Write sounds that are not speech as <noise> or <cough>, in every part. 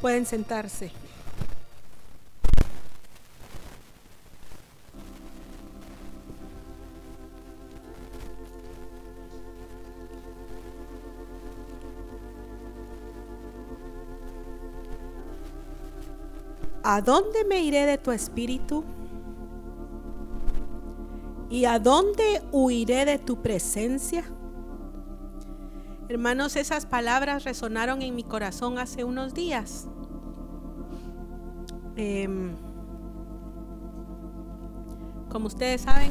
Pueden sentarse. ¿A dónde me iré de tu espíritu? ¿Y a dónde huiré de tu presencia? Hermanos, esas palabras resonaron en mi corazón hace unos días. Em, como ustedes saben,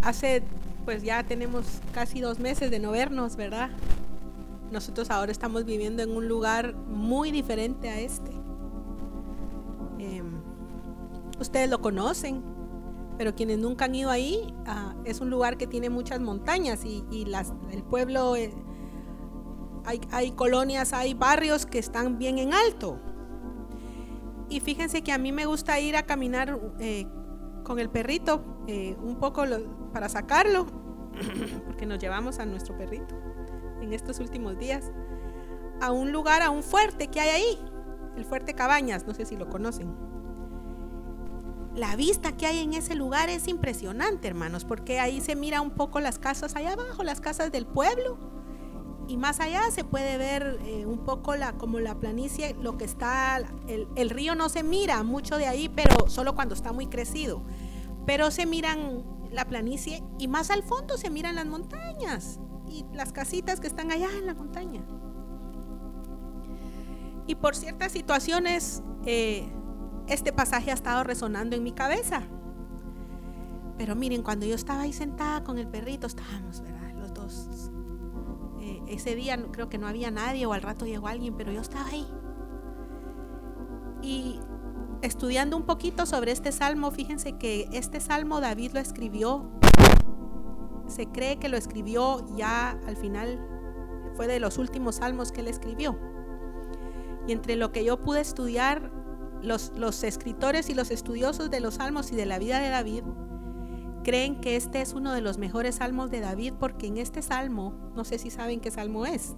hace, pues ya tenemos casi dos meses de no vernos, ¿verdad? Nosotros ahora estamos viviendo en un lugar muy diferente a este. Em, ustedes lo conocen, pero quienes nunca han ido ahí, ah, es un lugar que tiene muchas montañas y, el pueblo, eh, hay, colonias, hay barrios que están bien en alto. Y fíjense que a mí me gusta ir a caminar eh, con el perrito eh, un poco para sacarlo, <clears throat> porque nos llevamos a nuestro perrito en estos últimos días, a un lugar, a un fuerte que hay ahí, el fuerte Cabañas, no sé si lo conocen. La vista que hay en ese lugar es impresionante, hermanos, porque ahí se mira un poco las casas allá abajo, las casas del pueblo, y más allá se puede ver eh, un poco la, como la planicie, lo que está, el, río no se mira mucho de ahí, pero solo cuando está muy crecido, pero se miran la planicie y más al fondo se miran las montañas y las casitas que están allá en la montaña. Y por ciertas situaciones, eh, este pasaje ha estado resonando en mi cabeza. Pero miren, cuando yo estaba ahí sentada con el perrito, estábamos, ¿verdad? Los dos. Eh, ese día creo que no había nadie o al rato llegó alguien, pero yo estaba ahí. Y estudiando un poquito sobre este salmo, fíjense que este salmo David lo escribió se cree que lo escribió ya al final, fue de los últimos salmos que él escribió. Y entre lo que yo pude estudiar, los, escritores y los estudiosos de los salmos y de la vida de David creen que este es uno de los mejores salmos de David porque en este salmo, no sé si saben qué salmo es.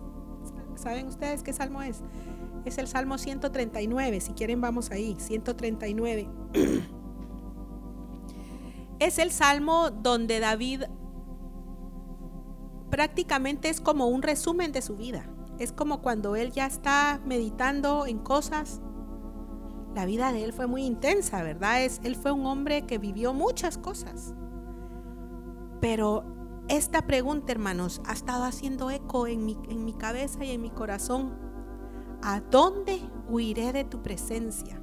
¿Saben ustedes qué salmo es? Es el Salmo 139, si quieren vamos ahí, 139. <clears throat> es el salmo donde David prácticamente es como un resumen de su vida. Es como cuando él ya está meditando en cosas. La vida de él fue muy intensa, ¿verdad? Es, él fue un hombre que vivió muchas cosas. Pero esta pregunta, hermanos, ha estado haciendo eco en mi, en mi cabeza y en mi corazón. ¿A dónde huiré de tu presencia?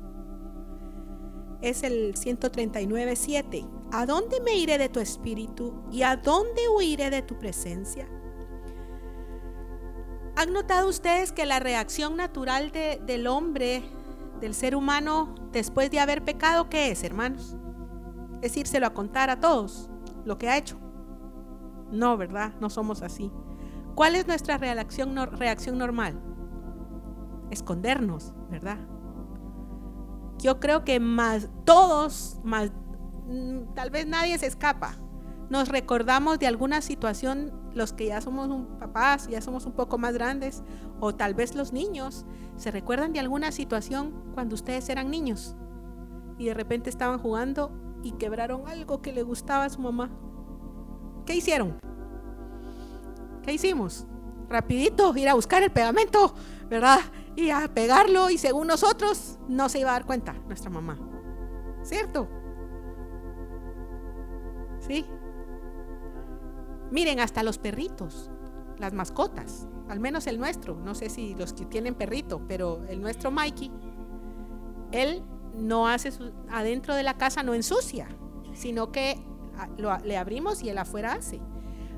Es el 139.7. ¿A dónde me iré de tu espíritu y a dónde huiré de tu presencia? ¿Han notado ustedes que la reacción natural del hombre, del ser humano, después de haber pecado, qué es, hermanos? Es írselo a contar a todos lo que ha hecho. No, ¿verdad? No somos así. ¿Cuál es nuestra reacción, reacción normal? Escondernos, ¿verdad? Yo creo que más todos, más Mm, tal vez nadie se escapa. Nos recordamos de alguna situación, los que ya somos papás, ya somos un poco más grandes, o tal vez los niños, se recuerdan de alguna situación cuando ustedes eran niños y de repente estaban jugando y quebraron algo que le gustaba a su mamá. ¿Qué hicieron? ¿Qué hicimos? Rapidito, ir a buscar el pegamento, ¿verdad? Y a pegarlo y según nosotros no se iba a dar cuenta nuestra mamá. ¿Cierto? ¿Sí? Miren, hasta los perritos, las mascotas, al menos el nuestro, no sé si los que tienen perrito, pero el nuestro Mikey, él no hace su, adentro de la casa no ensucia, sino que le abrimos y él afuera hace.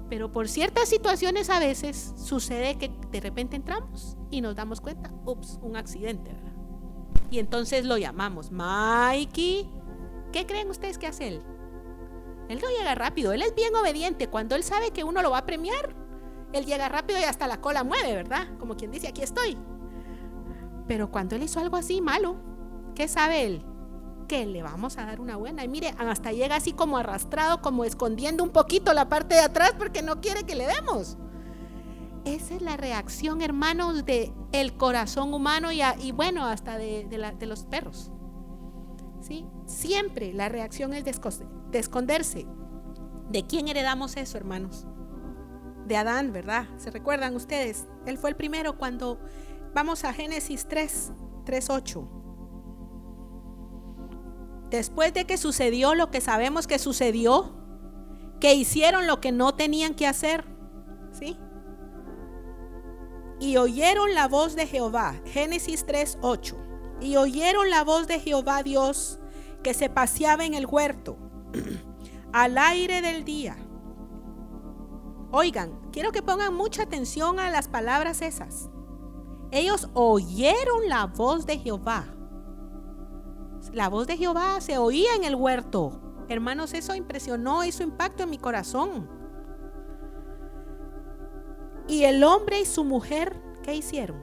Pero por ciertas situaciones a veces sucede que de repente entramos y nos damos cuenta, ups, un accidente, ¿verdad? Y entonces lo llamamos, Mikey, ¿qué creen ustedes que hace él? Él no llega rápido, él es bien obediente. Cuando él sabe que uno lo va a premiar, él llega rápido y hasta la cola mueve, ¿verdad? Como quien dice, aquí estoy. Pero cuando él hizo algo así malo, ¿qué sabe él? Que le vamos a dar una buena. Y mire, hasta llega así como arrastrado, como escondiendo un poquito la parte de atrás porque no quiere que le demos. esa es la reacción, hermanos, de el corazón humano y, y bueno, hasta de, los perros. ¿Sí? Siempre la reacción es de, de esconderse. ¿De quién heredamos eso, hermanos? De Adán, ¿verdad? ¿Se recuerdan ustedes? Él fue el primero cuando vamos a Génesis 3, 3, 8. Después de que sucedió lo que sabemos que sucedió, que hicieron lo que no tenían que hacer, ¿sí? Y oyeron la voz de Jehová, Génesis 3, 8. Y oyeron la voz de Jehová Dios que se paseaba en el huerto al aire del día. Oigan, quiero que pongan mucha atención a las palabras esas. Ellos oyeron la voz de Jehová. La voz de Jehová se oía en el huerto. Hermanos, eso impresionó, hizo impacto en mi corazón. Y el hombre y su mujer, ¿qué hicieron?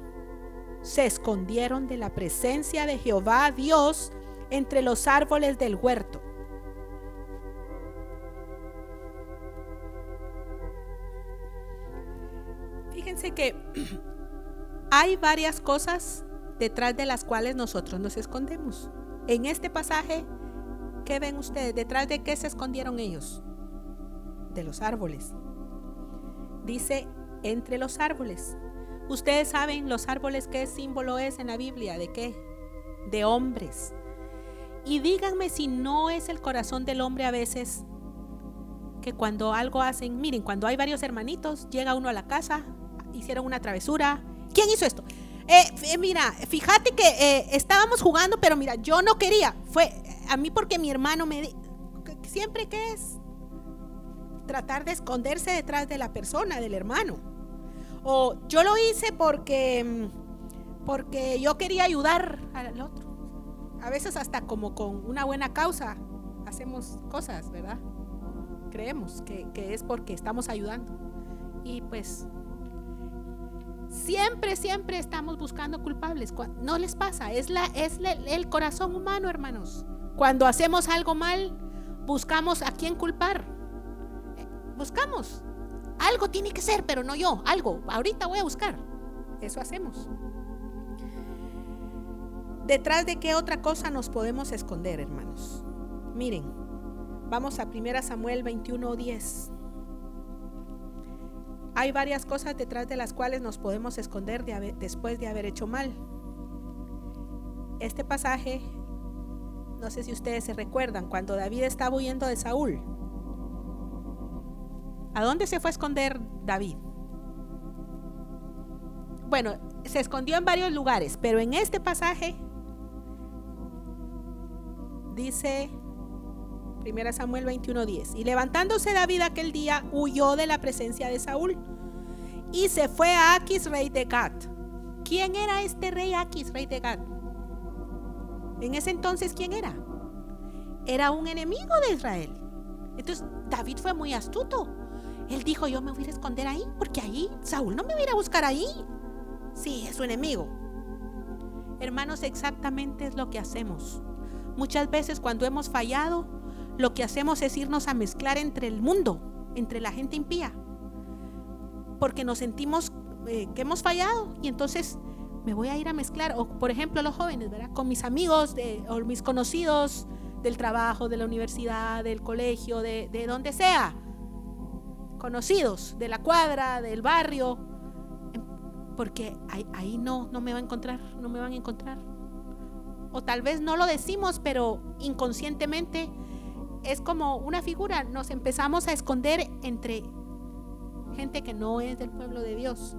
Se escondieron de la presencia de Jehová Dios entre los árboles del huerto. Que <clears throat> hay varias cosas detrás de las cuales nosotros nos escondemos. En este pasaje, ¿qué ven ustedes? ¿Detrás de qué se escondieron ellos? De los árboles. Dice, entre los árboles. Ustedes saben los árboles qué símbolo es en la Biblia, de qué? De hombres. Y díganme si no es el corazón del hombre a veces que cuando algo hacen, miren, cuando hay varios hermanitos, llega uno a la casa, hicieron una travesura. ¿Quién hizo esto? Eh, eh, mira, fíjate que eh, estábamos jugando, pero mira, yo no quería. Fue a mí porque mi hermano me... Siempre que es tratar de esconderse detrás de la persona, del hermano. O yo lo hice porque, mm, porque yo quería ayudar al otro. A veces hasta como con una buena causa hacemos cosas, ¿verdad? Creemos que, que es porque estamos ayudando. Y pues Siempre, siempre estamos buscando culpables. No les pasa, es, la, es el corazón humano, hermanos. Cuando hacemos algo mal, buscamos a quién culpar. Buscamos. Algo tiene que ser, pero no yo. Algo. Ahorita voy a buscar. Eso hacemos. ¿Detrás de qué otra cosa nos podemos esconder, hermanos? Miren, vamos a 1 Samuel 21:10. Hay varias cosas detrás de las cuales nos podemos esconder después de haber hecho mal. Este pasaje, no sé si ustedes se recuerdan, cuando David estaba huyendo de Saúl. ¿A dónde se fue a esconder David? Bueno, se escondió en varios lugares, pero en este pasaje dice 1 Samuel 21:10. Y levantándose David aquel día, huyó de la presencia de Saúl y se fue a Aquis, rey de Gat. ¿Quién era este rey Aquis, rey de Gat? En ese entonces, ¿quién era? Era un enemigo de Israel. Entonces, David fue muy astuto. Él dijo, yo me voy a esconder ahí, porque ahí Saúl no me va a buscar ahí. Sí, es su enemigo. Hermanos, exactamente es lo que hacemos. Muchas veces cuando hemos fallado, lo que hacemos es irnos a mezclar entre el mundo, entre la gente impía. Porque nos sentimos eh, que hemos fallado y entonces me voy a ir a mezclar, o por ejemplo los jóvenes, ¿verdad? Con mis amigos de, o mis conocidos del trabajo, de la universidad, del colegio, de, donde sea. Conocidos, de la cuadra, del barrio. Porque ahí, ahí no, no me va a encontrar, no me van a encontrar. O tal vez no lo decimos, pero inconscientemente es como una figura, nos empezamos a esconder entre gente que no es del pueblo de Dios,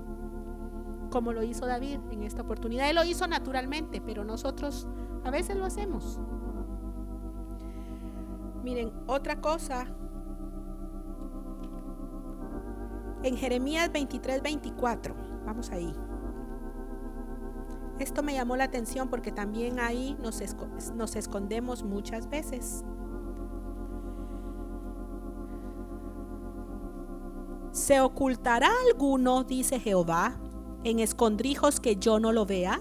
como lo hizo David en esta oportunidad. Él lo hizo naturalmente, pero nosotros a veces lo hacemos. Miren, otra cosa. En Jeremías 23, 24, vamos ahí. Esto me llamó la atención porque también ahí nos, nos escondemos muchas veces. ¿Se ocultará alguno, dice Jehová, en escondrijos que yo no lo vea?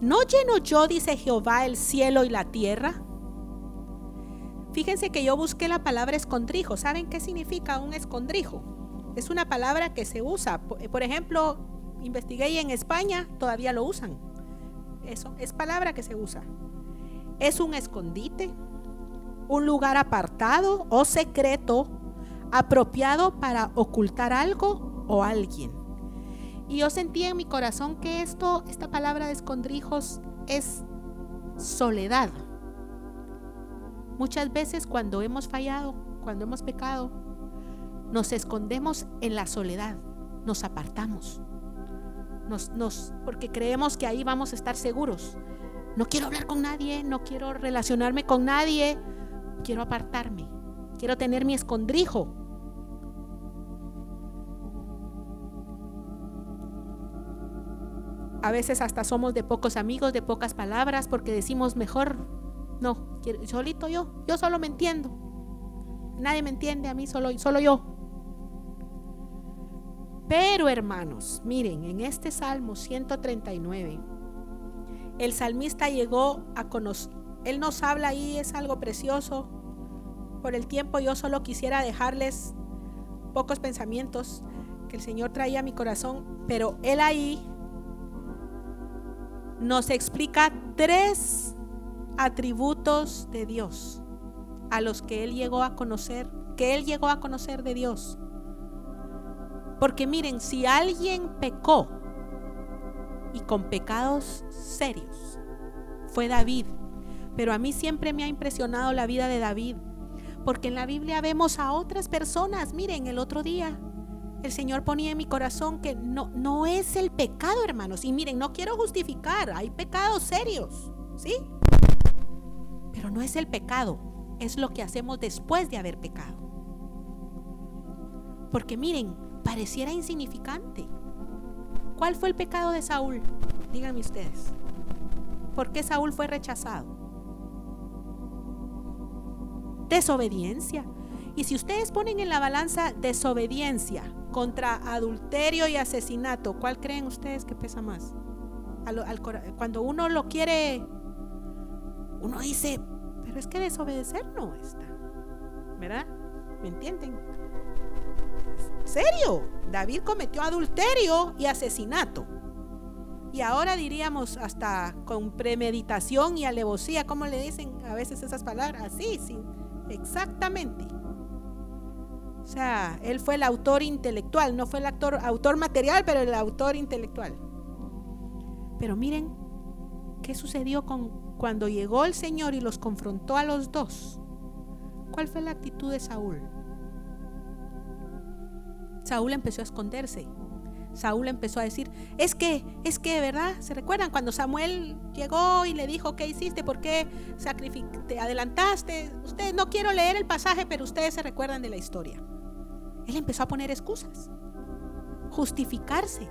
¿No lleno yo, dice Jehová, el cielo y la tierra? Fíjense que yo busqué la palabra escondrijo. ¿Saben qué significa un escondrijo? Es una palabra que se usa. Por ejemplo, investigué y en España todavía lo usan. Eso es palabra que se usa. Es un escondite, un lugar apartado o secreto apropiado para ocultar algo o alguien. Y yo sentí en mi corazón que esto, esta palabra de escondrijos es soledad. Muchas veces cuando hemos fallado, cuando hemos pecado, nos escondemos en la soledad, nos apartamos. Nos, nos, porque creemos que ahí vamos a estar seguros. No quiero hablar con nadie, no quiero relacionarme con nadie, quiero apartarme, quiero tener mi escondrijo. A veces hasta somos de pocos amigos, de pocas palabras, porque decimos mejor, no, solito yo, yo solo me entiendo. Nadie me entiende a mí, solo, solo yo. Pero hermanos, miren, en este Salmo 139, el salmista llegó a conocer, él nos habla ahí, es algo precioso. Por el tiempo yo solo quisiera dejarles pocos pensamientos que el Señor traía a mi corazón, pero él ahí nos explica tres atributos de Dios a los que él llegó a conocer, que él llegó a conocer de Dios. Porque miren, si alguien pecó y con pecados serios, fue David. Pero a mí siempre me ha impresionado la vida de David, porque en la Biblia vemos a otras personas. Miren, el otro día el Señor ponía en mi corazón que no, no es el pecado, hermanos. Y miren, no quiero justificar, hay pecados serios, ¿sí? Pero no es el pecado, es lo que hacemos después de haber pecado. Porque miren, pareciera insignificante. ¿Cuál fue el pecado de Saúl? Díganme ustedes. ¿Por qué Saúl fue rechazado? Desobediencia. Y si ustedes ponen en la balanza desobediencia contra adulterio y asesinato, ¿cuál creen ustedes que pesa más? cuando uno lo quiere, uno dice, pero es que desobedecer no está. ¿Verdad? ¿Me entienden? ¿Serio? David cometió adulterio y asesinato. Y ahora diríamos hasta con premeditación y alevosía, ¿cómo le dicen a veces esas palabras? Así, sí, exactamente. O sea, él fue el autor intelectual, no fue el actor, autor material, pero el autor intelectual. Pero miren qué sucedió con cuando llegó el Señor y los confrontó a los dos. ¿Cuál fue la actitud de Saúl? Saúl empezó a esconderse. Saúl empezó a decir, es que, es que, ¿verdad? ¿Se recuerdan cuando Samuel llegó y le dijo, ¿qué hiciste? ¿Por qué te adelantaste? Ustedes, no quiero leer el pasaje, pero ustedes se recuerdan de la historia. Él empezó a poner excusas, justificarse.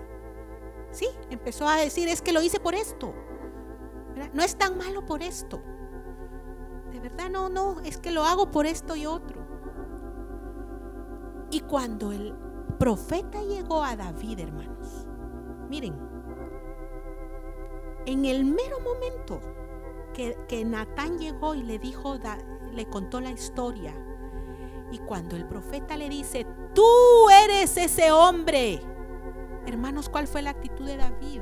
Sí, empezó a decir, es que lo hice por esto. No es tan malo por esto. De verdad, no, no, es que lo hago por esto y otro. Y cuando el profeta llegó a David, hermanos. Miren, en el mero momento que, que Natán llegó y le dijo, le contó la historia, y cuando el profeta le dice, tú eres ese hombre, hermanos, ¿cuál fue la actitud de David?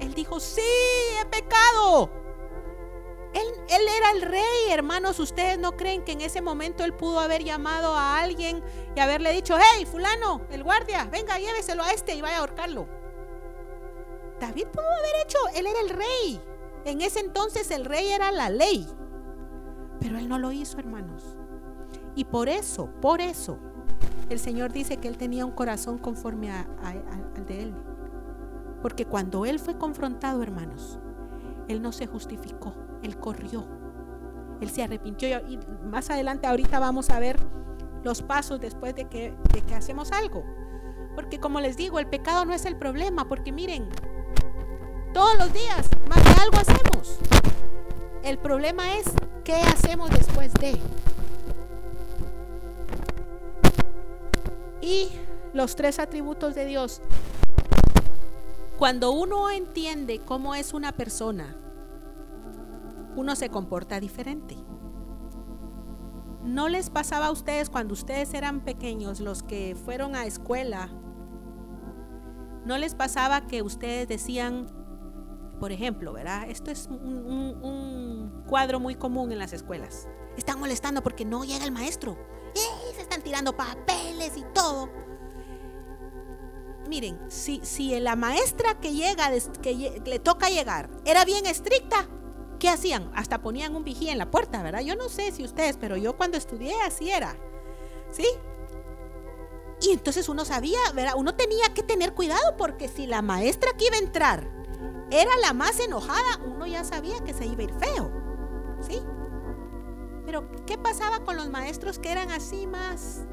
Él dijo, sí, he pecado. Él, era el rey, hermanos. Ustedes no creen que en ese momento él pudo haber llamado a alguien y haberle dicho, hey, fulano, el guardia, venga, lléveselo a este y vaya a ahorcarlo. David pudo haber hecho, él era el rey. En ese entonces el rey era la ley. Pero él no lo hizo, hermanos. Y por eso, por eso, el Señor dice que él tenía un corazón conforme al de él. Porque cuando él fue confrontado, hermanos, él no se justificó él corrió. Él se arrepintió y más adelante ahorita vamos a ver los pasos después de que, de que hacemos algo. Porque como les digo, el pecado no es el problema, porque miren, todos los días más de algo hacemos. El problema es qué hacemos después de. Y los tres atributos de Dios. Cuando uno entiende cómo es una persona, uno se comporta diferente. ¿No les pasaba a ustedes cuando ustedes eran pequeños, los que fueron a escuela? ¿No les pasaba que ustedes decían, por ejemplo, ¿verdad? Esto es un, cuadro muy común en las escuelas. Están molestando porque no llega el maestro. Tirando papeles y todo. Miren, si, si la maestra que llega, que le toca llegar, era bien estricta, ¿qué hacían? Hasta ponían un vigía en la puerta, ¿verdad? Yo no sé si ustedes, pero yo cuando estudié así era. ¿Sí? Y entonces uno sabía, ¿verdad? Uno tenía que tener cuidado porque si la maestra que iba a entrar era la más enojada, uno ya sabía que se iba a ir feo. Pero ¿qué pasaba con los maestros que eran así más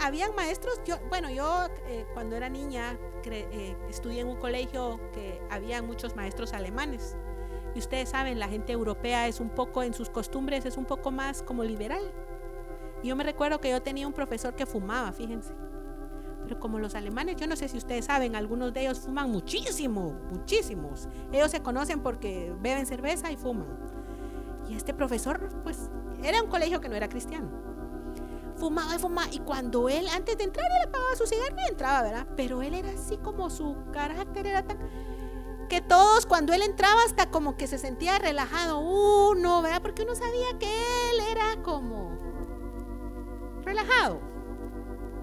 habían maestros, yo, bueno, yo eh, cuando era niña eh, estudié en un colegio que había muchos maestros alemanes. Y ustedes saben, la gente europea es un poco, en sus costumbres, es un poco más como liberal. Y yo me recuerdo que yo tenía un profesor que fumaba, fíjense. Pero como los alemanes, yo no sé si ustedes saben, algunos de ellos fuman muchísimo, muchísimos. Ellos se conocen porque beben cerveza y fuman. Y este profesor, pues, era un colegio que no era cristiano fumaba y fumaba. Y cuando él, antes de entrar, él apagaba su cigarro y entraba, ¿verdad? Pero él era así como su carácter era tan. que todos, cuando él entraba, hasta como que se sentía relajado uno, ¿verdad? Porque uno sabía que él era como. relajado.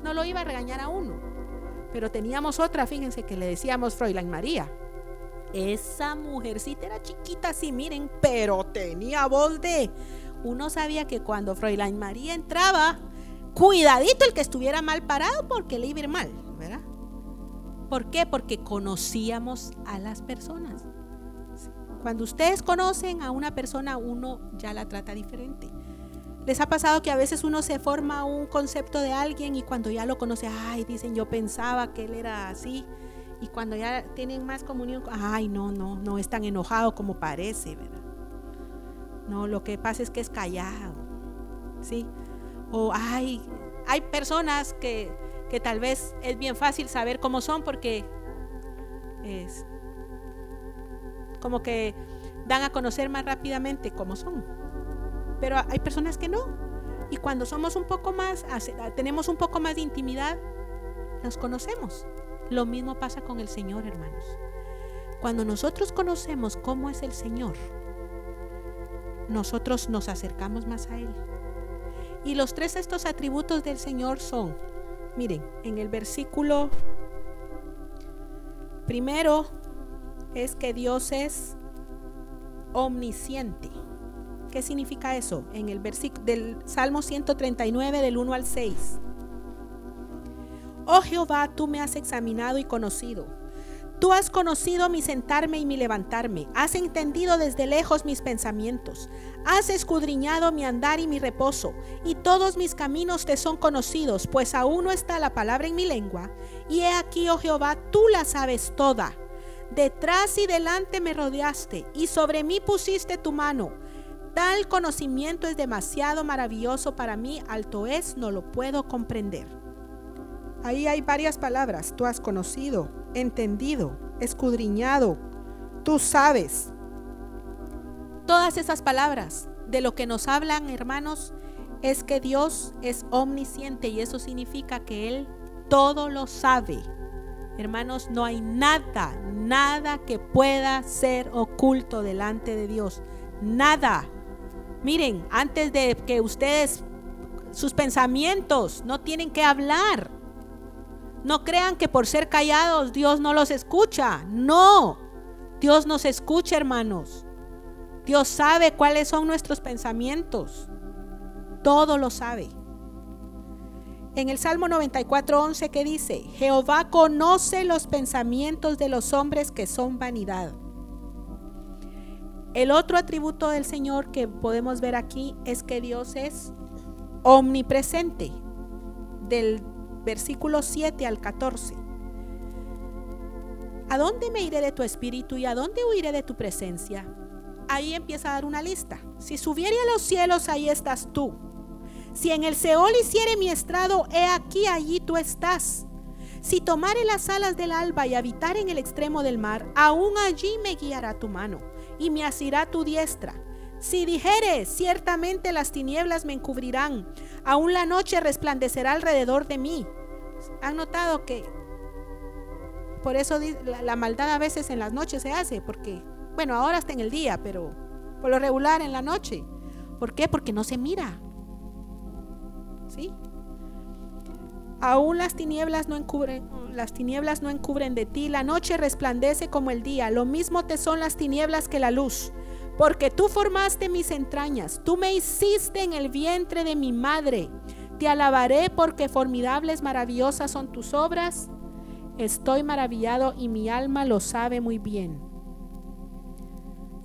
No lo iba a regañar a uno. Pero teníamos otra, fíjense, que le decíamos Fräulein María. Esa mujercita era chiquita, así, miren, pero tenía voz de. Uno sabía que cuando Fräulein María entraba, cuidadito el que estuviera mal parado porque le iba a ir mal, ¿verdad? ¿Por qué? Porque conocíamos a las personas. Cuando ustedes conocen a una persona, uno ya la trata diferente. ¿Les ha pasado que a veces uno se forma un concepto de alguien y cuando ya lo conoce, ay, dicen, yo pensaba que él era así? Y cuando ya tienen más comunión, ay, no, no, no es tan enojado como parece, ¿verdad? No, lo que pasa es que es callado, ¿sí? O hay, hay personas que, que tal vez es bien fácil saber cómo son porque es como que dan a conocer más rápidamente cómo son. Pero hay personas que no. Y cuando somos un poco más, tenemos un poco más de intimidad, nos conocemos. Lo mismo pasa con el Señor, hermanos. Cuando nosotros conocemos cómo es el Señor, nosotros nos acercamos más a Él. Y los tres estos atributos del Señor son, miren, en el versículo primero es que Dios es omnisciente. ¿Qué significa eso? En el versículo del Salmo 139 del 1 al 6. Oh Jehová, tú me has examinado y conocido. Tú has conocido mi sentarme y mi levantarme, has entendido desde lejos mis pensamientos, has escudriñado mi andar y mi reposo, y todos mis caminos te son conocidos, pues aún no está la palabra en mi lengua. Y he aquí, oh Jehová, tú la sabes toda. Detrás y delante me rodeaste, y sobre mí pusiste tu mano. Tal conocimiento es demasiado maravilloso para mí, alto es, no lo puedo comprender. Ahí hay varias palabras. Tú has conocido, entendido, escudriñado. Tú sabes. Todas esas palabras de lo que nos hablan, hermanos, es que Dios es omnisciente y eso significa que Él todo lo sabe. Hermanos, no hay nada, nada que pueda ser oculto delante de Dios. Nada. Miren, antes de que ustedes, sus pensamientos no tienen que hablar. No crean que por ser callados Dios no los escucha. No, Dios nos escucha, hermanos. Dios sabe cuáles son nuestros pensamientos. Todo lo sabe. En el Salmo 94:11 que dice, Jehová conoce los pensamientos de los hombres que son vanidad. El otro atributo del Señor que podemos ver aquí es que Dios es omnipresente. Del versículos 7 al 14. ¿A dónde me iré de tu espíritu y a dónde huiré de tu presencia? Ahí empieza a dar una lista. Si subiere a los cielos, ahí estás tú. Si en el Seol hiciere mi estrado, he aquí allí tú estás. Si tomare las alas del alba y habitar en el extremo del mar, aún allí me guiará tu mano y me asirá tu diestra. Si dijeres, ciertamente las tinieblas me encubrirán, aún la noche resplandecerá alrededor de mí. ¿Han notado que por eso la, maldad a veces en las noches se hace? Porque, bueno, ahora está en el día, pero por lo regular en la noche. ¿Por qué? Porque no se mira. ¿Sí? Aún las tinieblas no encubren, las tinieblas no encubren de ti, la noche resplandece como el día, lo mismo te son las tinieblas que la luz. Porque tú formaste mis entrañas, tú me hiciste en el vientre de mi madre. Te alabaré porque formidables, maravillosas son tus obras. Estoy maravillado y mi alma lo sabe muy bien.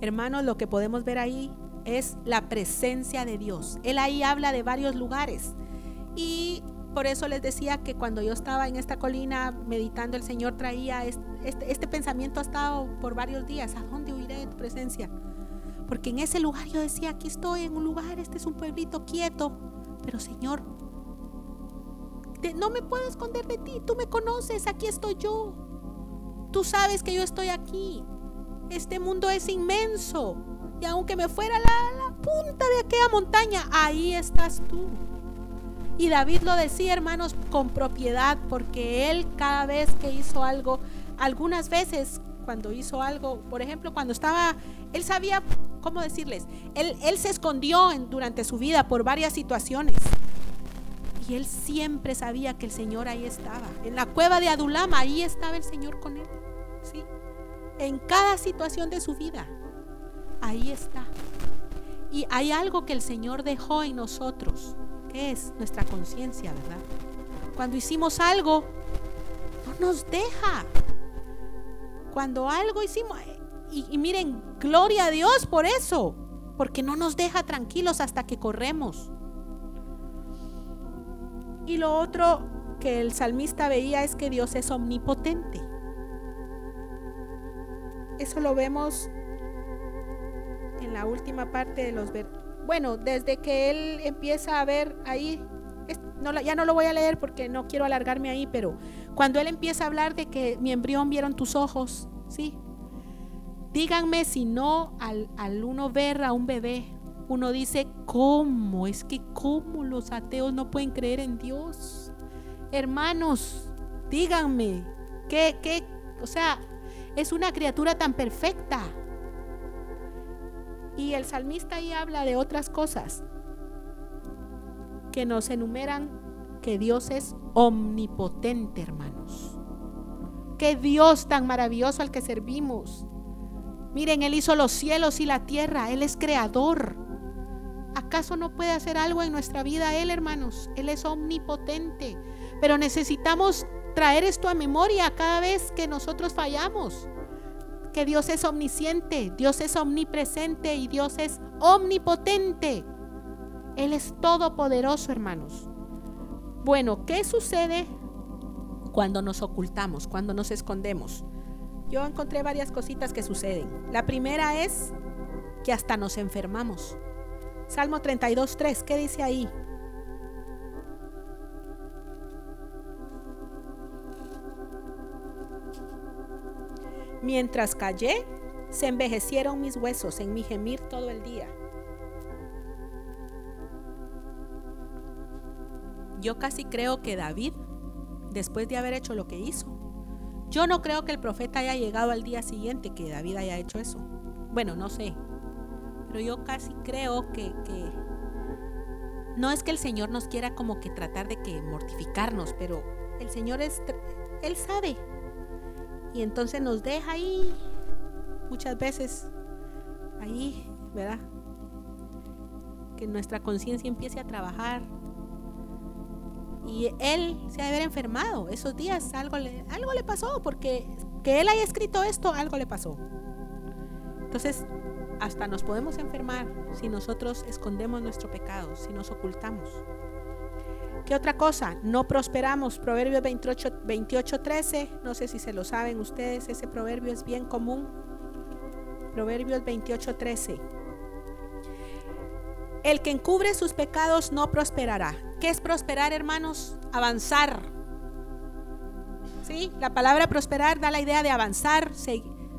Hermanos, lo que podemos ver ahí es la presencia de Dios. Él ahí habla de varios lugares. Y por eso les decía que cuando yo estaba en esta colina meditando, el Señor traía este, este, pensamiento ha estado por varios días. ¿A dónde huiré de tu presencia? Porque en ese lugar yo decía, aquí estoy en un lugar, este es un pueblito quieto. Pero Señor, no me puedo esconder de ti. Tú me conoces, aquí estoy yo. Tú sabes que yo estoy aquí. Este mundo es inmenso. Y aunque me fuera la, la punta de aquella montaña, ahí estás tú. Y David lo decía, hermanos, con propiedad, porque él cada vez que hizo algo, algunas veces cuando hizo algo, por ejemplo, cuando estaba, él sabía, ¿cómo decirles? Él, él se escondió en, durante su vida por varias situaciones. Y él siempre sabía que el Señor ahí estaba. En la cueva de Adulama, ahí estaba el Señor con él. ¿sí? En cada situación de su vida, ahí está. Y hay algo que el Señor dejó en nosotros es nuestra conciencia, ¿verdad? Cuando hicimos algo, no nos deja. Cuando algo hicimos, y, miren, gloria a Dios por eso, porque no nos deja tranquilos hasta que corremos. Y lo otro que el salmista veía es que Dios es omnipotente. Eso lo vemos en la última parte de los bueno, desde que él empieza a ver ahí, ya no lo voy a leer porque no quiero alargarme ahí, pero cuando él empieza a hablar de que mi embrión vieron tus ojos, ¿sí? Díganme si no al, al uno ver a un bebé, uno dice, ¿cómo? Es que cómo los ateos no pueden creer en Dios. Hermanos, díganme, ¿qué, qué? O sea, es una criatura tan perfecta. Y el salmista ahí habla de otras cosas que nos enumeran que Dios es omnipotente, hermanos. Que Dios tan maravilloso al que servimos. Miren, Él hizo los cielos y la tierra, Él es creador. ¿Acaso no puede hacer algo en nuestra vida Él, hermanos? Él es omnipotente. Pero necesitamos traer esto a memoria cada vez que nosotros fallamos que Dios es omnisciente, Dios es omnipresente y Dios es omnipotente. Él es todopoderoso, hermanos. Bueno, ¿qué sucede cuando nos ocultamos, cuando nos escondemos? Yo encontré varias cositas que suceden. La primera es que hasta nos enfermamos. Salmo 32, 3, ¿qué dice ahí? Mientras callé, se envejecieron mis huesos en mi gemir todo el día. Yo casi creo que David, después de haber hecho lo que hizo, yo no creo que el profeta haya llegado al día siguiente que David haya hecho eso. Bueno, no sé. Pero yo casi creo que, que no es que el Señor nos quiera como que tratar de que mortificarnos, pero el Señor es, Él sabe y entonces nos deja ahí muchas veces, ahí, ¿verdad? Que nuestra conciencia empiece a trabajar. Y él se ha de haber enfermado esos días, algo le, algo le pasó, porque que él haya escrito esto, algo le pasó. Entonces, hasta nos podemos enfermar si nosotros escondemos nuestro pecado, si nos ocultamos. ¿Qué otra cosa? No prosperamos. Proverbios 28, 28, 13. No sé si se lo saben ustedes. Ese proverbio es bien común. Proverbios 28, 13. El que encubre sus pecados no prosperará. ¿Qué es prosperar, hermanos? Avanzar. ¿Sí? La palabra prosperar da la idea de avanzar,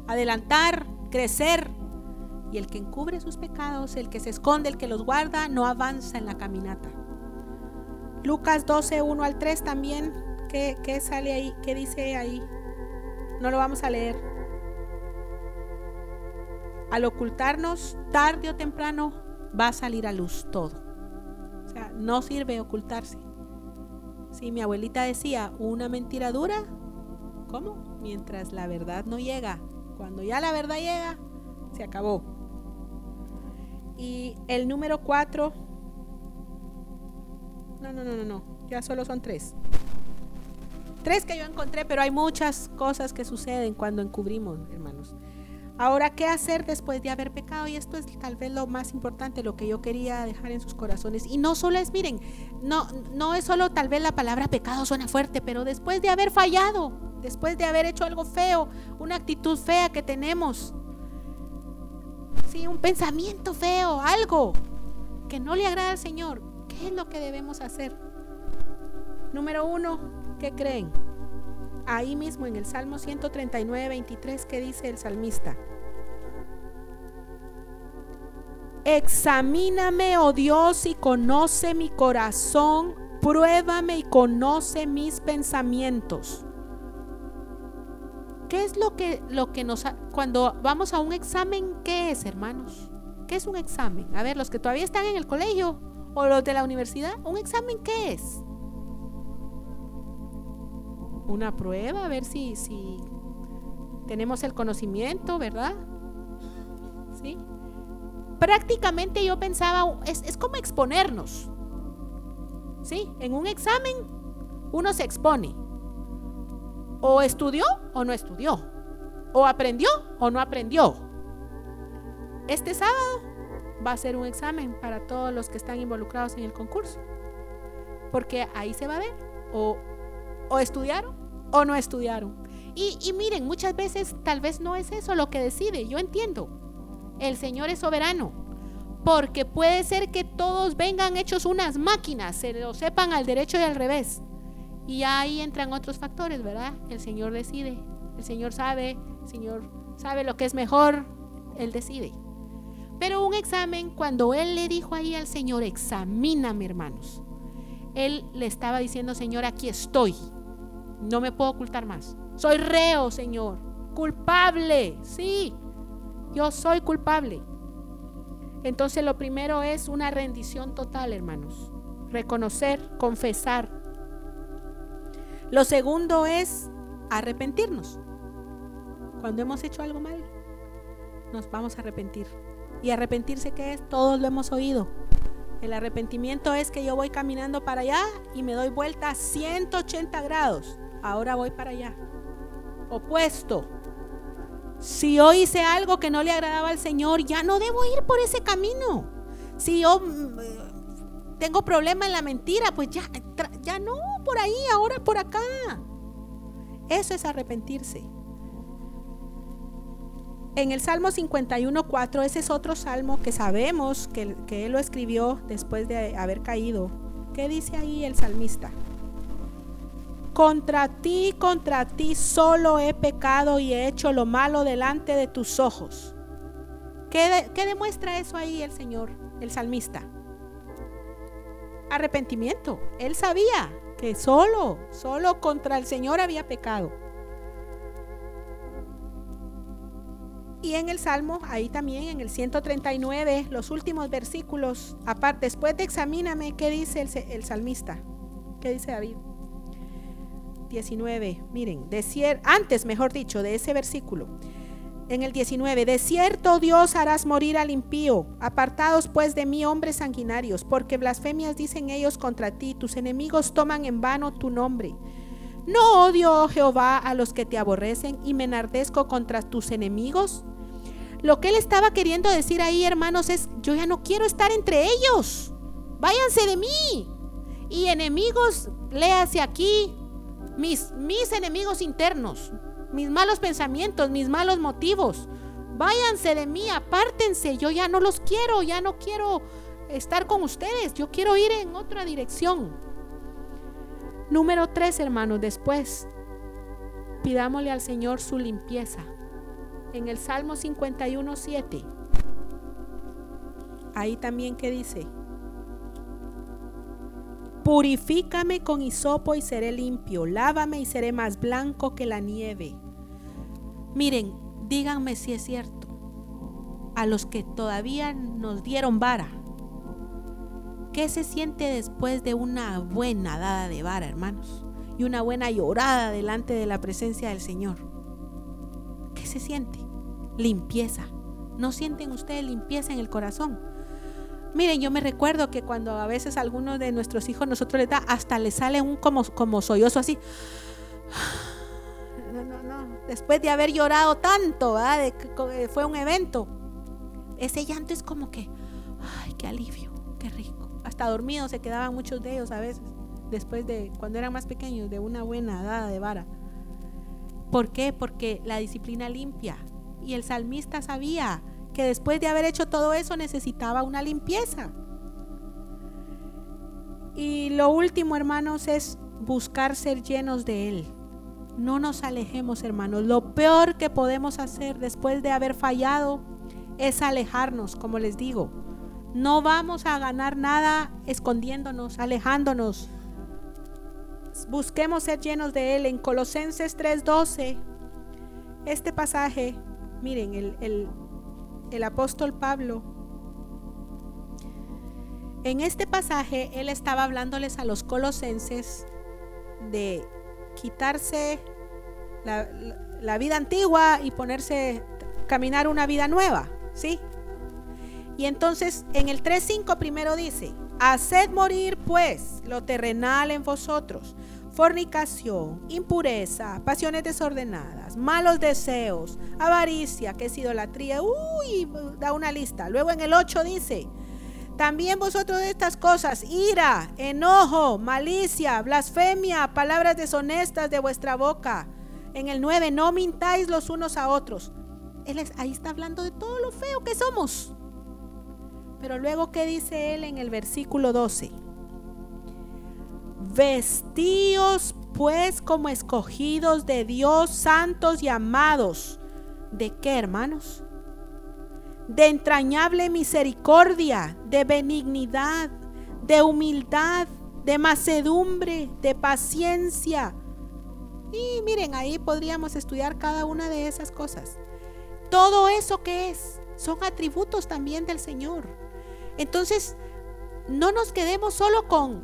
adelantar, crecer. Y el que encubre sus pecados, el que se esconde, el que los guarda, no avanza en la caminata. Lucas 12, 1 al 3 también. ¿Qué, qué sale ahí? ¿Qué dice ahí? No lo vamos a leer. Al ocultarnos, tarde o temprano, va a salir a luz todo. Sea, no sirve ocultarse. Si mi abuelita decía, una mentira dura, ¿cómo? Mientras la verdad no llega. Cuando ya la verdad llega, se acabó. Y el número cuatro, no, no, no, no, no, ya solo son tres. Tres que yo encontré, pero hay muchas cosas que suceden cuando encubrimos, hermanos. Ahora, ¿qué hacer después de haber pecado? Y esto es tal vez lo más importante, lo que yo quería dejar en sus corazones. Y no solo es, miren, no, no es solo tal vez la palabra pecado suena fuerte, pero después de haber fallado, después de haber hecho algo feo, una actitud fea que tenemos, sí, un pensamiento feo, algo que no le agrada al Señor, ¿qué es lo que debemos hacer? Número uno, ¿qué creen? Ahí mismo en el Salmo 139, 23, que dice el salmista. Examíname, oh Dios, y conoce mi corazón, pruébame y conoce mis pensamientos. ¿Qué es lo que, lo que nos... Cuando vamos a un examen, ¿qué es, hermanos? ¿Qué es un examen? A ver, los que todavía están en el colegio o los de la universidad, ¿un examen qué es? Una prueba, a ver si, si tenemos el conocimiento, ¿verdad? ¿Sí? Prácticamente yo pensaba, es, es como exponernos. ¿Sí? En un examen uno se expone. O estudió o no estudió. O aprendió o no aprendió. Este sábado va a ser un examen para todos los que están involucrados en el concurso. Porque ahí se va a ver o o estudiaron o no estudiaron. Y, miren, muchas veces tal vez no es eso lo que decide, yo entiendo. El Señor es soberano, porque puede ser que todos vengan hechos unas máquinas, se lo sepan al derecho y al revés. Y ahí entran otros factores, ¿verdad? El Señor decide, el Señor sabe, el Señor sabe lo que es mejor, Él decide. Pero un examen, cuando Él le dijo ahí al Señor, examíname hermanos, Él le estaba diciendo, Señor, aquí estoy no me puedo ocultar más. Soy reo, Señor. Culpable. Sí, yo soy culpable. Entonces lo primero es una rendición total, hermanos. Reconocer, confesar. Lo segundo es arrepentirnos. Cuando hemos hecho algo mal, nos vamos a arrepentir. ¿Y arrepentirse qué es? Todos lo hemos oído. El arrepentimiento es que yo voy caminando para allá y me doy vuelta a 180 grados ahora voy para allá. Opuesto. Si yo hice algo que no le agradaba al Señor, ya no debo ir por ese camino. Si yo mm, eh, tengo problema en la mentira, pues ya, ya no por ahí, ahora por acá. Eso es arrepentirse. En el Salmo 51.4, ese es otro salmo que sabemos que, que él lo escribió después de haber caído. ¿Qué dice ahí el salmista? Contra ti, contra ti solo he pecado y he hecho lo malo delante de tus ojos. ¿Qué, demuestra eso ahí el Señor, el salmista? Arrepentimiento. Él sabía que solo, solo contra el Señor había pecado. Y en el Salmo, ahí también en el 139, los últimos versículos, aparte, después de examíname, ¿qué dice el, salmista? ¿Qué dice David? 19, miren, antes, mejor dicho, de ese versículo. En el 19, de cierto Dios harás morir al impío, apartados pues de mí hombres sanguinarios, porque blasfemias dicen ellos contra ti, tus enemigos toman en vano tu nombre. ¿No odio, oh Jehová, a los que te aborrecen y me enardezco contra tus enemigos? Lo que él estaba queriendo decir ahí, hermanos, es, yo ya no quiero estar entre ellos. Váyanse de mí. Y enemigos, léase aquí, mis, mis enemigos internos, mis malos pensamientos, mis malos motivos. Váyanse de mí, apártense, yo ya no los quiero, ya no quiero estar con ustedes, yo quiero ir en otra dirección. Número tres, hermanos, después, pidámosle al Señor su limpieza. En el Salmo 51, 7, ahí también que dice, purifícame con hisopo y seré limpio, lávame y seré más blanco que la nieve. Miren, díganme si es cierto, a los que todavía nos dieron vara, ¿qué se siente después de una buena dada de vara, hermanos? Y una buena llorada delante de la presencia del Señor. ¿Qué se siente? Limpieza. ¿No sienten ustedes limpieza en el corazón? Miren, yo me recuerdo que cuando a veces algunos de nuestros hijos nosotros les da, hasta les sale un como, como sollozo así. <sighs> No, no, no. Después de haber llorado tanto, De que fue un evento. Ese llanto es como que, ay, qué alivio, qué rico. Hasta dormidos se quedaban muchos de ellos a veces, después de, cuando eran más pequeños, de una buena dada de vara. ¿Por qué? Porque la disciplina limpia. Y el salmista sabía, que después de haber hecho todo eso necesitaba una limpieza. Y lo último, hermanos, es buscar ser llenos de Él. No nos alejemos, hermanos. Lo peor que podemos hacer después de haber fallado es alejarnos, como les digo. No vamos a ganar nada escondiéndonos, alejándonos. Busquemos ser llenos de Él. En Colosenses 3:12, este pasaje, miren, el, el, el apóstol Pablo, en este pasaje él estaba hablándoles a los colosenses de quitarse la, vida antigua y ponerse, caminar una vida nueva, ¿sí? Y entonces en el 3.5 primero dice, haced morir pues lo terrenal en vosotros, fornicación, impureza, pasiones desordenadas, malos deseos, avaricia, que es idolatría. Uy, da una lista. Luego en el 8 dice, también vosotros de estas cosas, ira, enojo, malicia, blasfemia, palabras deshonestas de vuestra boca. En el 9, no mintáis los unos a otros. Él ahí está hablando de todo lo feo que somos. Pero luego, ¿qué dice él en el versículo 12? Vestíos pues como escogidos de Dios, santos y amados. ¿De qué, hermanos? De entrañable misericordia, de benignidad, de humildad, de macedumbre, de paciencia. Y miren, ahí podríamos estudiar cada una de esas cosas. Todo eso que es, son atributos también del Señor. Entonces, no nos quedemos solo con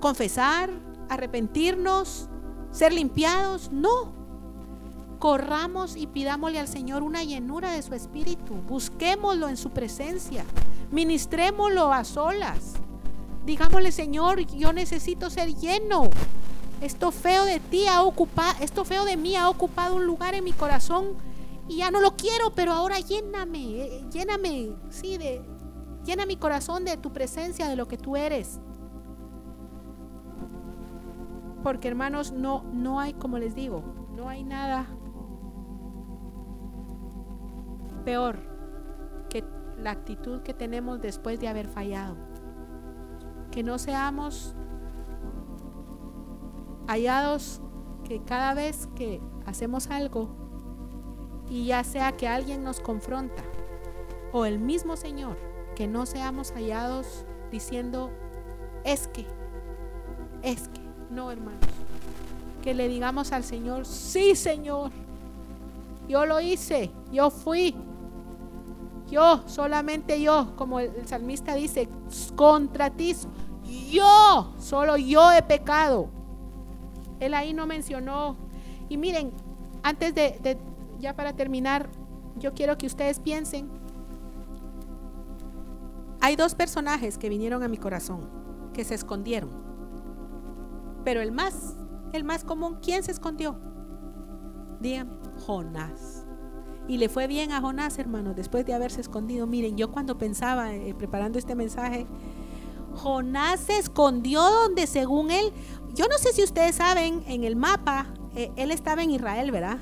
confesar, arrepentirnos, ser limpiados. No. Corramos y pidámosle al Señor una llenura de su espíritu. Busquémoslo en su presencia. Ministrémoslo a solas. Digámosle, Señor, yo necesito ser lleno. Esto feo de ti ha ocupado, esto feo de mí ha ocupado un lugar en mi corazón y ya no lo quiero, pero ahora lléname, eh, lléname, sí, de, llena mi corazón de tu presencia, de lo que tú eres. Porque hermanos, no, no hay, como les digo, no hay nada peor que la actitud que tenemos después de haber fallado. Que no seamos hallados que cada vez que hacemos algo y ya sea que alguien nos confronta o el mismo Señor, que no seamos hallados diciendo, es que, es que. No, hermanos. Que le digamos al Señor, sí, Señor. Yo lo hice, yo fui. Yo, solamente yo, como el, salmista dice, contra ti, yo, solo yo he pecado. Él ahí no mencionó. Y miren, antes de, de, ya para terminar, yo quiero que ustedes piensen. Hay dos personajes que vinieron a mi corazón, que se escondieron. Pero el más, el más común, ¿quién se escondió? Díganme, Jonás. Y le fue bien a Jonás, hermanos, después de haberse escondido. Miren, yo cuando pensaba, eh, preparando este mensaje, Jonás se escondió donde según él, yo no sé si ustedes saben, en el mapa, eh, él estaba en Israel, ¿verdad?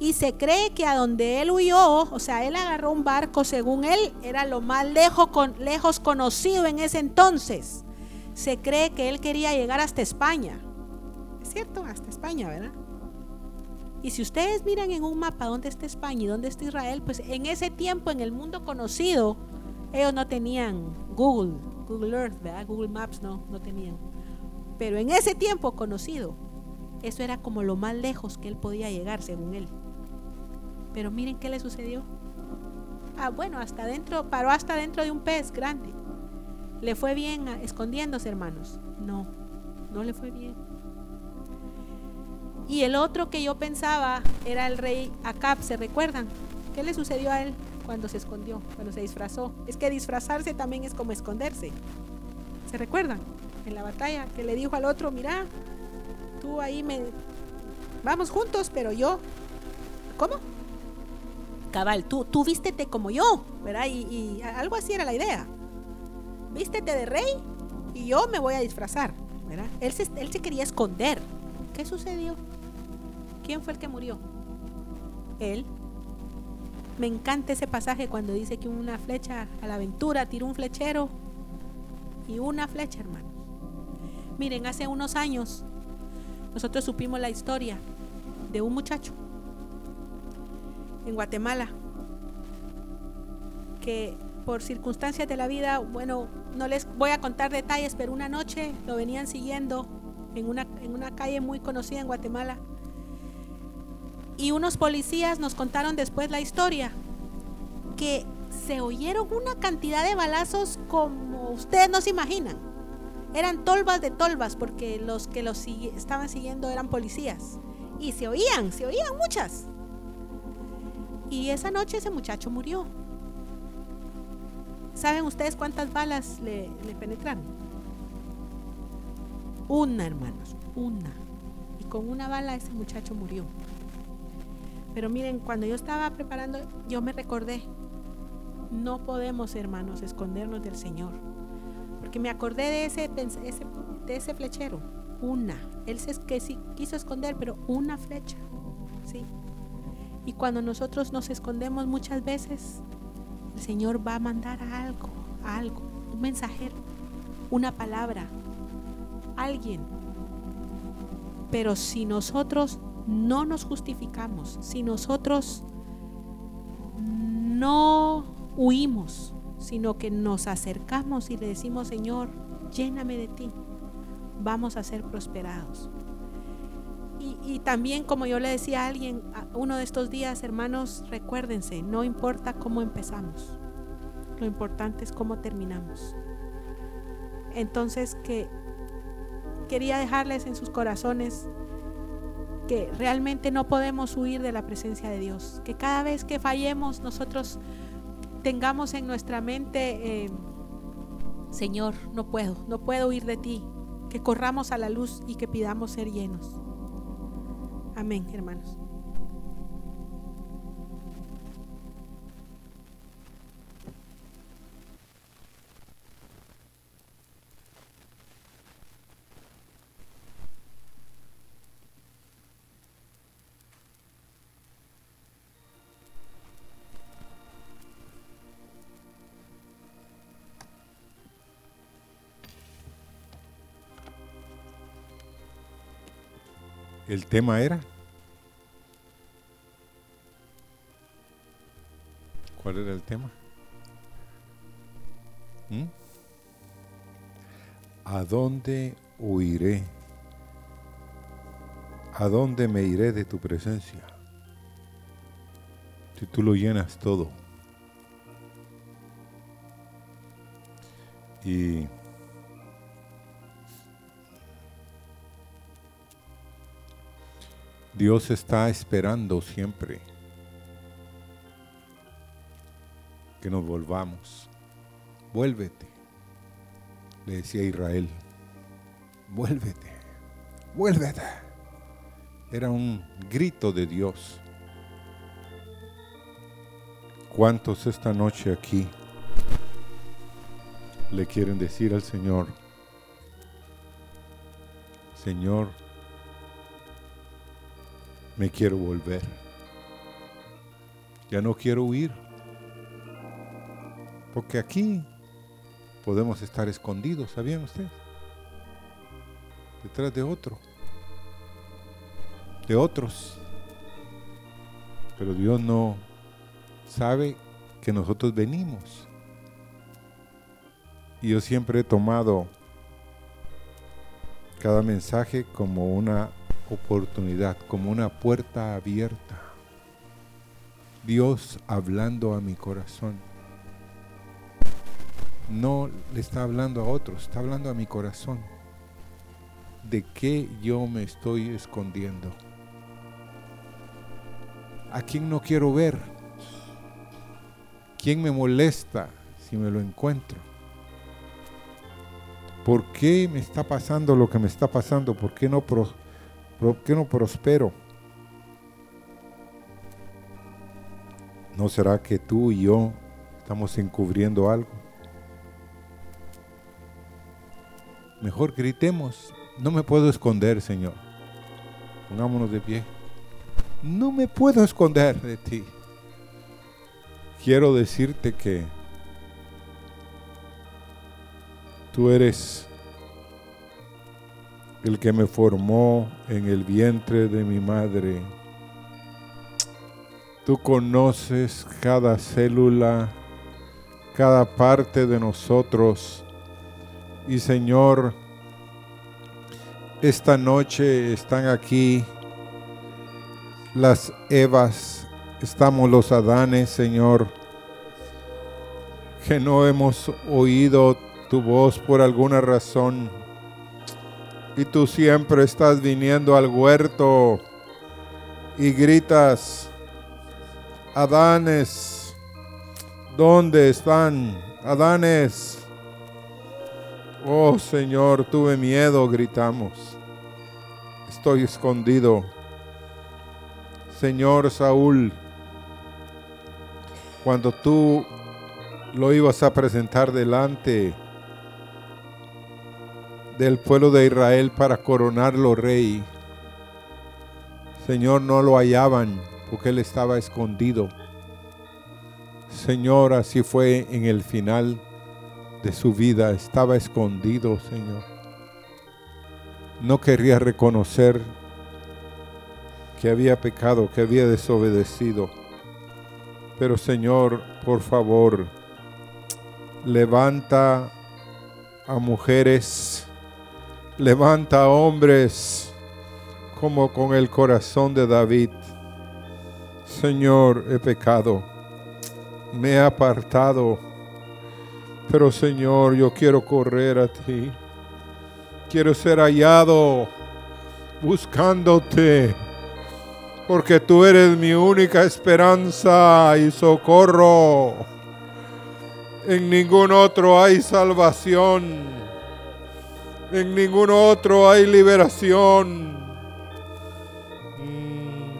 Y se cree que a donde él huyó, o sea, él agarró un barco, según él, era lo más lejos, con, lejos conocido en ese entonces se cree que él quería llegar hasta España. Es cierto, hasta España, ¿verdad? Y si ustedes miran en un mapa dónde está España y dónde está Israel, pues en ese tiempo en el mundo conocido Ellos no tenían Google, Google Earth, ¿verdad? Google Maps no, no tenían. Pero en ese tiempo conocido, eso era como lo más lejos que él podía llegar, según él. Pero miren qué le sucedió. Ah, bueno, hasta dentro, paró hasta dentro de un pez grande. ¿Le fue bien escondiéndose, hermanos? No, no le fue bien. Y el otro que yo pensaba era el rey Acab, ¿se recuerdan? ¿Qué le sucedió a él cuando se escondió, cuando se disfrazó? Es que disfrazarse también es como esconderse. ¿Se recuerdan? En la batalla que le dijo al otro, mira, tú ahí me... Vamos juntos, pero yo... ¿Cómo? Cabal, tú, tú vístete como yo, ¿verdad? Y, algo así era la idea. Vístete de rey y yo me voy a disfrazar, ¿verdad? Él se, él se quería esconder. ¿Qué sucedió? ¿Quién fue el que murió? Él. Me encanta ese pasaje cuando dice que una flecha a la aventura tiró un flechero y una flecha, hermano. Miren, hace unos años nosotros supimos la historia de un muchacho en Guatemala que por circunstancias de la vida, bueno, no les voy a contar detalles, pero una noche lo venían siguiendo en una, en una calle muy conocida en Guatemala. Y unos policías nos contaron después la historia, que se oyeron una cantidad de balazos como ustedes no se imaginan. Eran tolvas de tolvas porque los que los estaban siguiendo eran policías. Y se oían, se oían muchas. Y esa noche ese muchacho murió. ¿Saben ustedes cuántas balas le, penetraron? Una, hermanos, una. Y con una bala ese muchacho murió. Pero miren, cuando yo estaba preparando, yo me recordé, no podemos, hermanos, escondernos del Señor. Porque me acordé de ese, de ese flechero, una. Él se que sí, quiso esconder, pero una flecha. ¿sí? Y cuando nosotros nos escondemos muchas veces, el Señor va a mandar algo, algo, un mensajero, una palabra, alguien. Pero si nosotros no nos justificamos, si nosotros no huimos, sino que nos acercamos y le decimos, Señor, lléname de ti, vamos a ser prosperados. Y, también, como yo le decía a alguien, uno de estos días, hermanos, recuérdense, no importa cómo empezamos, lo importante es cómo terminamos. Entonces, que quería dejarles en sus corazones que realmente no podemos huir de la presencia de Dios, que cada vez que fallemos nosotros tengamos en nuestra mente, eh, Señor, no puedo, no puedo huir de ti, que corramos a la luz y que pidamos ser llenos. Amén, hermanos. El tema era. ¿Cuál era el tema? ¿Mm? ¿A dónde huiré? ¿A dónde me iré de tu presencia? Si tú lo llenas todo. Y Dios está esperando siempre que nos volvamos. Vuélvete, le decía Israel. Vuélvete, vuélvete. Era un grito de Dios. ¿Cuántos esta noche aquí le quieren decir al Señor, Señor, me quiero volver. Ya no quiero huir. Porque aquí podemos estar escondidos, ¿sabían ustedes? Detrás de otro. De otros. Pero Dios no sabe que nosotros venimos Y yo siempre he tomado cada mensaje como una oportunidad, como una puerta abierta. Dios hablando a mi corazón. No le está hablando a otros, está hablando a mi corazón. ¿De qué yo me estoy escondiendo? ¿A quién no quiero ver? ¿Quién me molesta si me lo encuentro? ¿Por qué me está pasando lo que me está pasando? ¿Por qué no, por qué no prospero? ¿No será que tú y yo estamos encubriendo algo? Mejor gritemos, no me puedo esconder, Señor. Pongámonos de pie. No me puedo esconder de ti. Quiero decirte que tú eres el que me formó en el vientre de mi madre. Tú conoces cada célula, cada parte de nosotros. Y Señor, esta noche están aquí las Evas, estamos los Adanes, Señor, que no hemos oído tu voz por alguna razón. Y tú siempre estás viniendo al huerto y gritas, Adanes, ¿dónde están? Adanes. Oh Señor, tuve miedo, gritamos. Estoy escondido. Señor Saúl, cuando tú lo ibas a presentar delante del pueblo de Israel para coronarlo rey, Señor, no lo hallaban porque él estaba escondido. Señor, así fue en el final de su vida, estaba escondido, Señor. No quería reconocer que había pecado, que había desobedecido. Pero Señor, por favor, levanta a mujeres, levanta hombres como con el corazón de David. Señor, he pecado, me he apartado, pero Señor, yo quiero correr a ti. Quiero ser hallado buscándote porque tú eres mi única esperanza y socorro. En ningún otro hay salvación. En ningún otro hay liberación. Mm.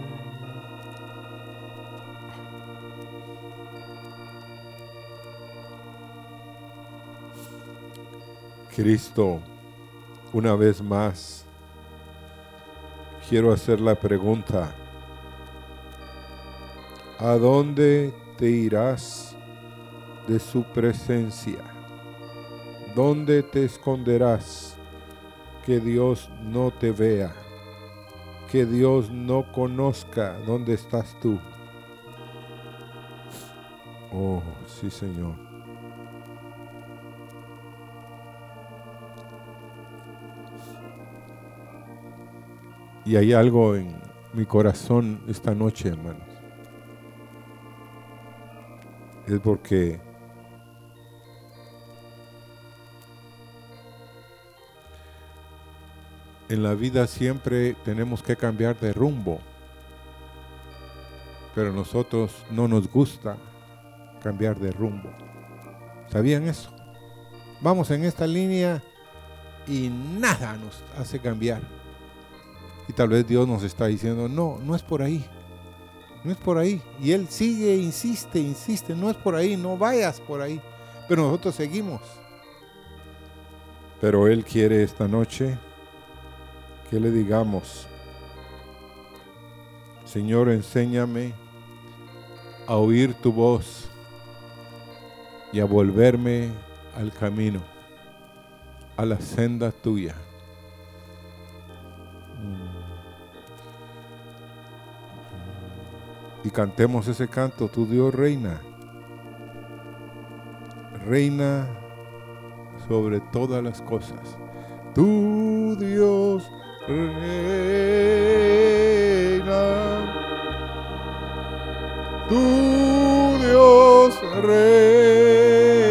Cristo, una vez más, quiero hacer la pregunta. ¿A dónde te irás de su presencia? ¿Dónde te esconderás que Dios no te vea? Que Dios no conozca dónde estás tú. Oh, sí, Señor. Y hay algo en mi corazón esta noche, hermanos. es porque en la vida siempre tenemos que cambiar de rumbo, pero a nosotros no nos gusta cambiar de rumbo. ¿Sabían eso? Vamos en esta línea y nada nos hace cambiar. Y tal vez Dios nos está diciendo, no, no es por ahí no es por ahí. Y él sigue, insiste, insiste, no es por ahí, no vayas por ahí. Pero nosotros seguimos. Pero él quiere esta noche que le digamos, Señor, enséñame a oír tu voz y a volverme al camino, a la senda tuya. y cantemos ese canto, tu Dios reina. Reina, sobre todas las cosas. Tu Dios reina. Tu Dios reina.